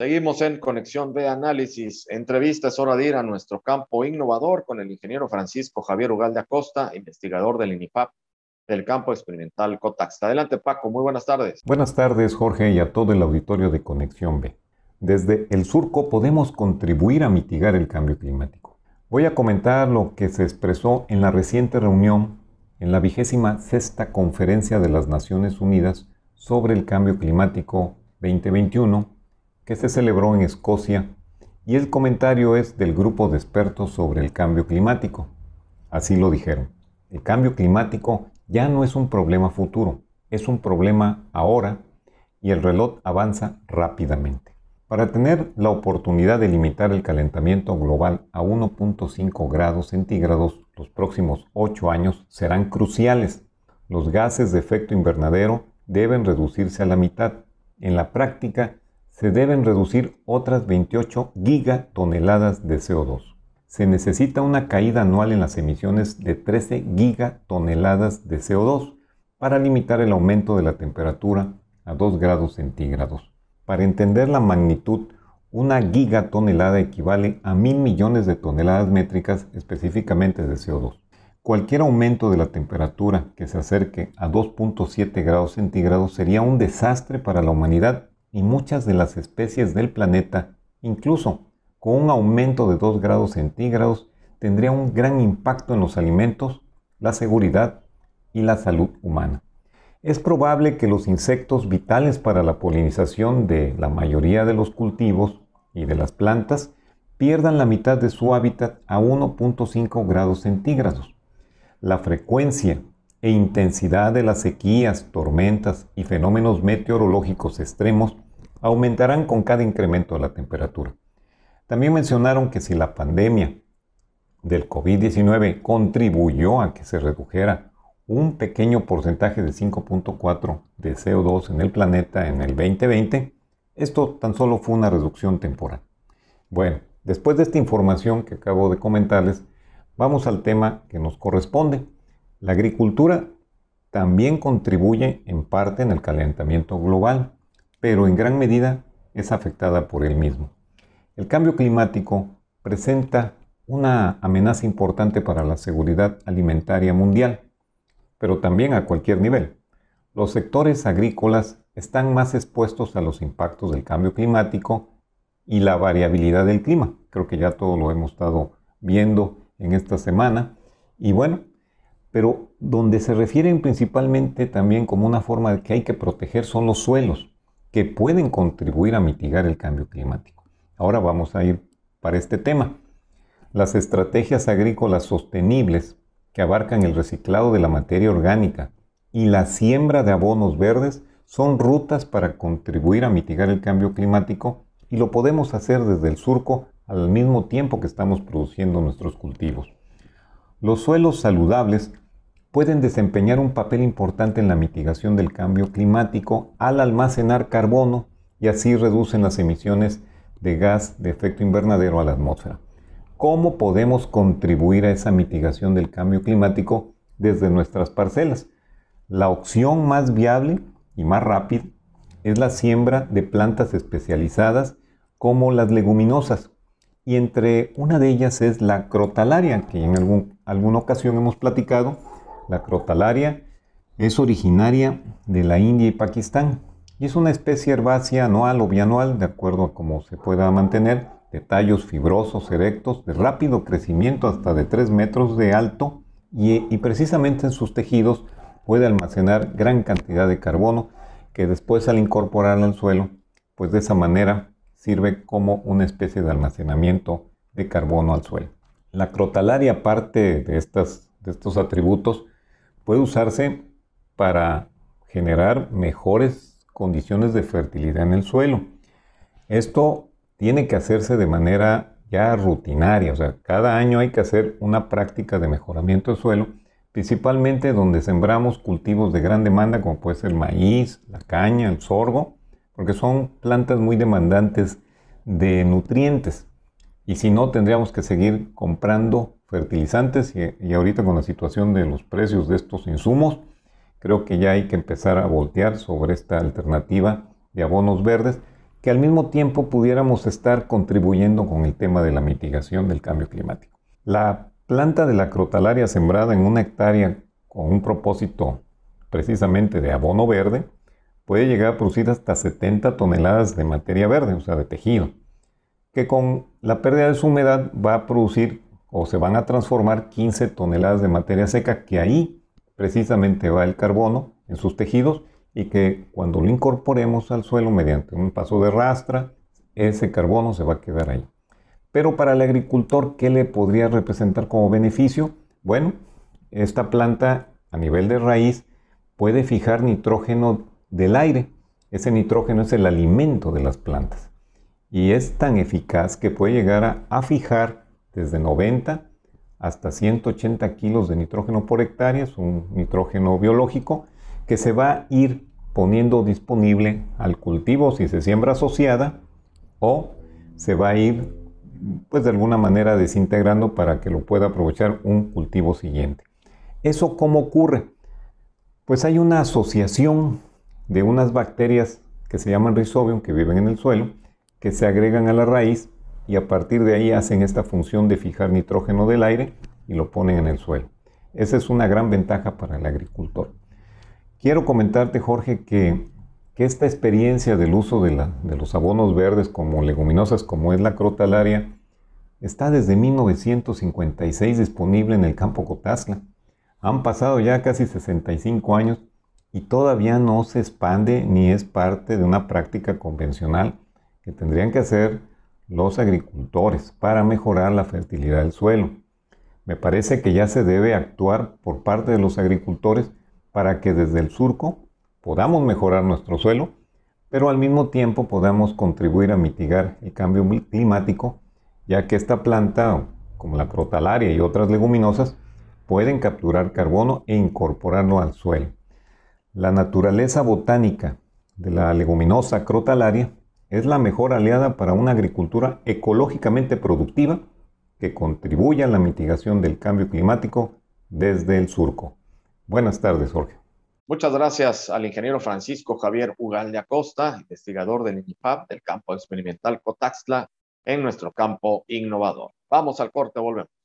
Seguimos en Conexión de Análisis. Entrevista es hora de ir a nuestro campo innovador con el ingeniero Francisco Javier Ugalde Acosta, investigador del INIPAP del campo experimental COTAX. Adelante, Paco. Muy buenas tardes. Buenas tardes, Jorge, y a todo el auditorio de Conexión B. Desde el surco podemos contribuir a mitigar el cambio climático. Voy a comentar lo que se expresó en la reciente reunión en la vigésima sexta Conferencia de las Naciones Unidas sobre el Cambio Climático 2021 que se celebró en Escocia y el comentario es del grupo de expertos sobre el cambio climático. Así lo dijeron. El cambio climático ya no es un problema futuro, es un problema ahora y el reloj avanza rápidamente. Para tener la oportunidad de limitar el calentamiento global a 1.5 grados centígrados, los próximos 8 años serán cruciales. Los gases de efecto invernadero deben reducirse a la mitad. En la práctica, se deben reducir otras 28 gigatoneladas de CO2. Se necesita una caída anual en las emisiones de 13 gigatoneladas de CO2 para limitar el aumento de la temperatura a 2 grados centígrados. Para entender la magnitud, una gigatonelada equivale a mil millones de toneladas métricas específicamente de CO2. Cualquier aumento de la temperatura que se acerque a 2.7 grados centígrados sería un desastre para la humanidad y muchas de las especies del planeta, incluso con un aumento de 2 grados centígrados, tendría un gran impacto en los alimentos, la seguridad y la salud humana. Es probable que los insectos vitales para la polinización de la mayoría de los cultivos y de las plantas pierdan la mitad de su hábitat a 1.5 grados centígrados. La frecuencia e intensidad de las sequías, tormentas y fenómenos meteorológicos extremos aumentarán con cada incremento de la temperatura. También mencionaron que si la pandemia del COVID-19 contribuyó a que se redujera un pequeño porcentaje de 5.4 de CO2 en el planeta en el 2020, esto tan solo fue una reducción temporal. Bueno, después de esta información que acabo de comentarles, vamos al tema que nos corresponde, la agricultura también contribuye en parte en el calentamiento global, pero en gran medida es afectada por él mismo. El cambio climático presenta una amenaza importante para la seguridad alimentaria mundial, pero también a cualquier nivel. Los sectores agrícolas están más expuestos a los impactos del cambio climático y la variabilidad del clima. Creo que ya todo lo hemos estado viendo en esta semana. Y bueno, pero donde se refieren principalmente también como una forma de que hay que proteger son los suelos, que pueden contribuir a mitigar el cambio climático. Ahora vamos a ir para este tema. Las estrategias agrícolas sostenibles que abarcan el reciclado de la materia orgánica y la siembra de abonos verdes son rutas para contribuir a mitigar el cambio climático y lo podemos hacer desde el surco al mismo tiempo que estamos produciendo nuestros cultivos. Los suelos saludables pueden desempeñar un papel importante en la mitigación del cambio climático al almacenar carbono y así reducen las emisiones de gas de efecto invernadero a la atmósfera. ¿Cómo podemos contribuir a esa mitigación del cambio climático desde nuestras parcelas? La opción más viable y más rápida es la siembra de plantas especializadas como las leguminosas, y entre una de ellas es la crotalaria, que en alguna ocasión hemos platicado. La crotalaria es originaria de la India y Pakistán y es una especie herbácea anual o bianual, de acuerdo a cómo se pueda mantener, de tallos fibrosos, erectos, de rápido crecimiento hasta de 3 metros de alto y, y precisamente en sus tejidos puede almacenar gran cantidad de carbono que después al incorporarla al suelo, pues de esa manera sirve como una especie de almacenamiento de carbono al suelo. La crotalaria, aparte de, de estos atributos, puede usarse para generar mejores condiciones de fertilidad en el suelo. Esto tiene que hacerse de manera ya rutinaria, o sea, cada año hay que hacer una práctica de mejoramiento del suelo, principalmente donde sembramos cultivos de gran demanda como puede ser maíz, la caña, el sorgo, porque son plantas muy demandantes de nutrientes. Y si no, tendríamos que seguir comprando fertilizantes y, ahorita con la situación de los precios de estos insumos, creo que ya hay que empezar a voltear sobre esta alternativa de abonos verdes, que al mismo tiempo pudiéramos estar contribuyendo con el tema de la mitigación del cambio climático. La planta de la crotalaria sembrada en una hectárea con un propósito precisamente de abono verde puede llegar a producir hasta 70 toneladas de materia verde, o sea, de tejido, que con la pérdida de su humedad va a producir o se van a transformar 15 toneladas de materia seca, que ahí precisamente va el carbono en sus tejidos y que cuando lo incorporemos al suelo mediante un paso de rastra, ese carbono se va a quedar ahí. Pero para el agricultor, ¿qué le podría representar como beneficio? Bueno, esta planta a nivel de raíz puede fijar nitrógeno del aire. Ese nitrógeno es el alimento de las plantas. Y es tan eficaz que puede llegar a, fijar desde 90 hasta 180 kilos de nitrógeno por hectárea, es un nitrógeno biológico que se va a ir poniendo disponible al cultivo si se siembra asociada o se va a ir pues de alguna manera desintegrando para que lo pueda aprovechar un cultivo siguiente. ¿Eso cómo ocurre? Pues hay una asociación de unas bacterias que se llaman Rhizobium, que viven en el suelo, que se agregan a la raíz y a partir de ahí hacen esta función de fijar nitrógeno del aire y lo ponen en el suelo. Esa es una gran ventaja para el agricultor. Quiero comentarte, Jorge, que, esta experiencia del uso de, de, los abonos verdes como leguminosas, como es la crotalaria, está desde 1956 disponible en el campo Cotazla. Han pasado ya casi 65 años y todavía no se expande ni es parte de una práctica convencional que tendrían que hacer los agricultores para mejorar la fertilidad del suelo. Me parece que ya se debe actuar por parte de los agricultores para que desde el surco podamos mejorar nuestro suelo, pero al mismo tiempo podamos contribuir a mitigar el cambio climático, ya que esta planta, como la crotalaria y otras leguminosas, pueden capturar carbono e incorporarlo al suelo. La naturaleza botánica de la leguminosa crotalaria es la mejor aliada para una agricultura ecológicamente productiva que contribuya a la mitigación del cambio climático desde el surco. Buenas tardes, Jorge. Muchas gracias al ingeniero Francisco Javier Ugal de Acosta, investigador del INIFAP del campo experimental Cotaxtla en nuestro campo innovador. Vamos al corte, volvemos.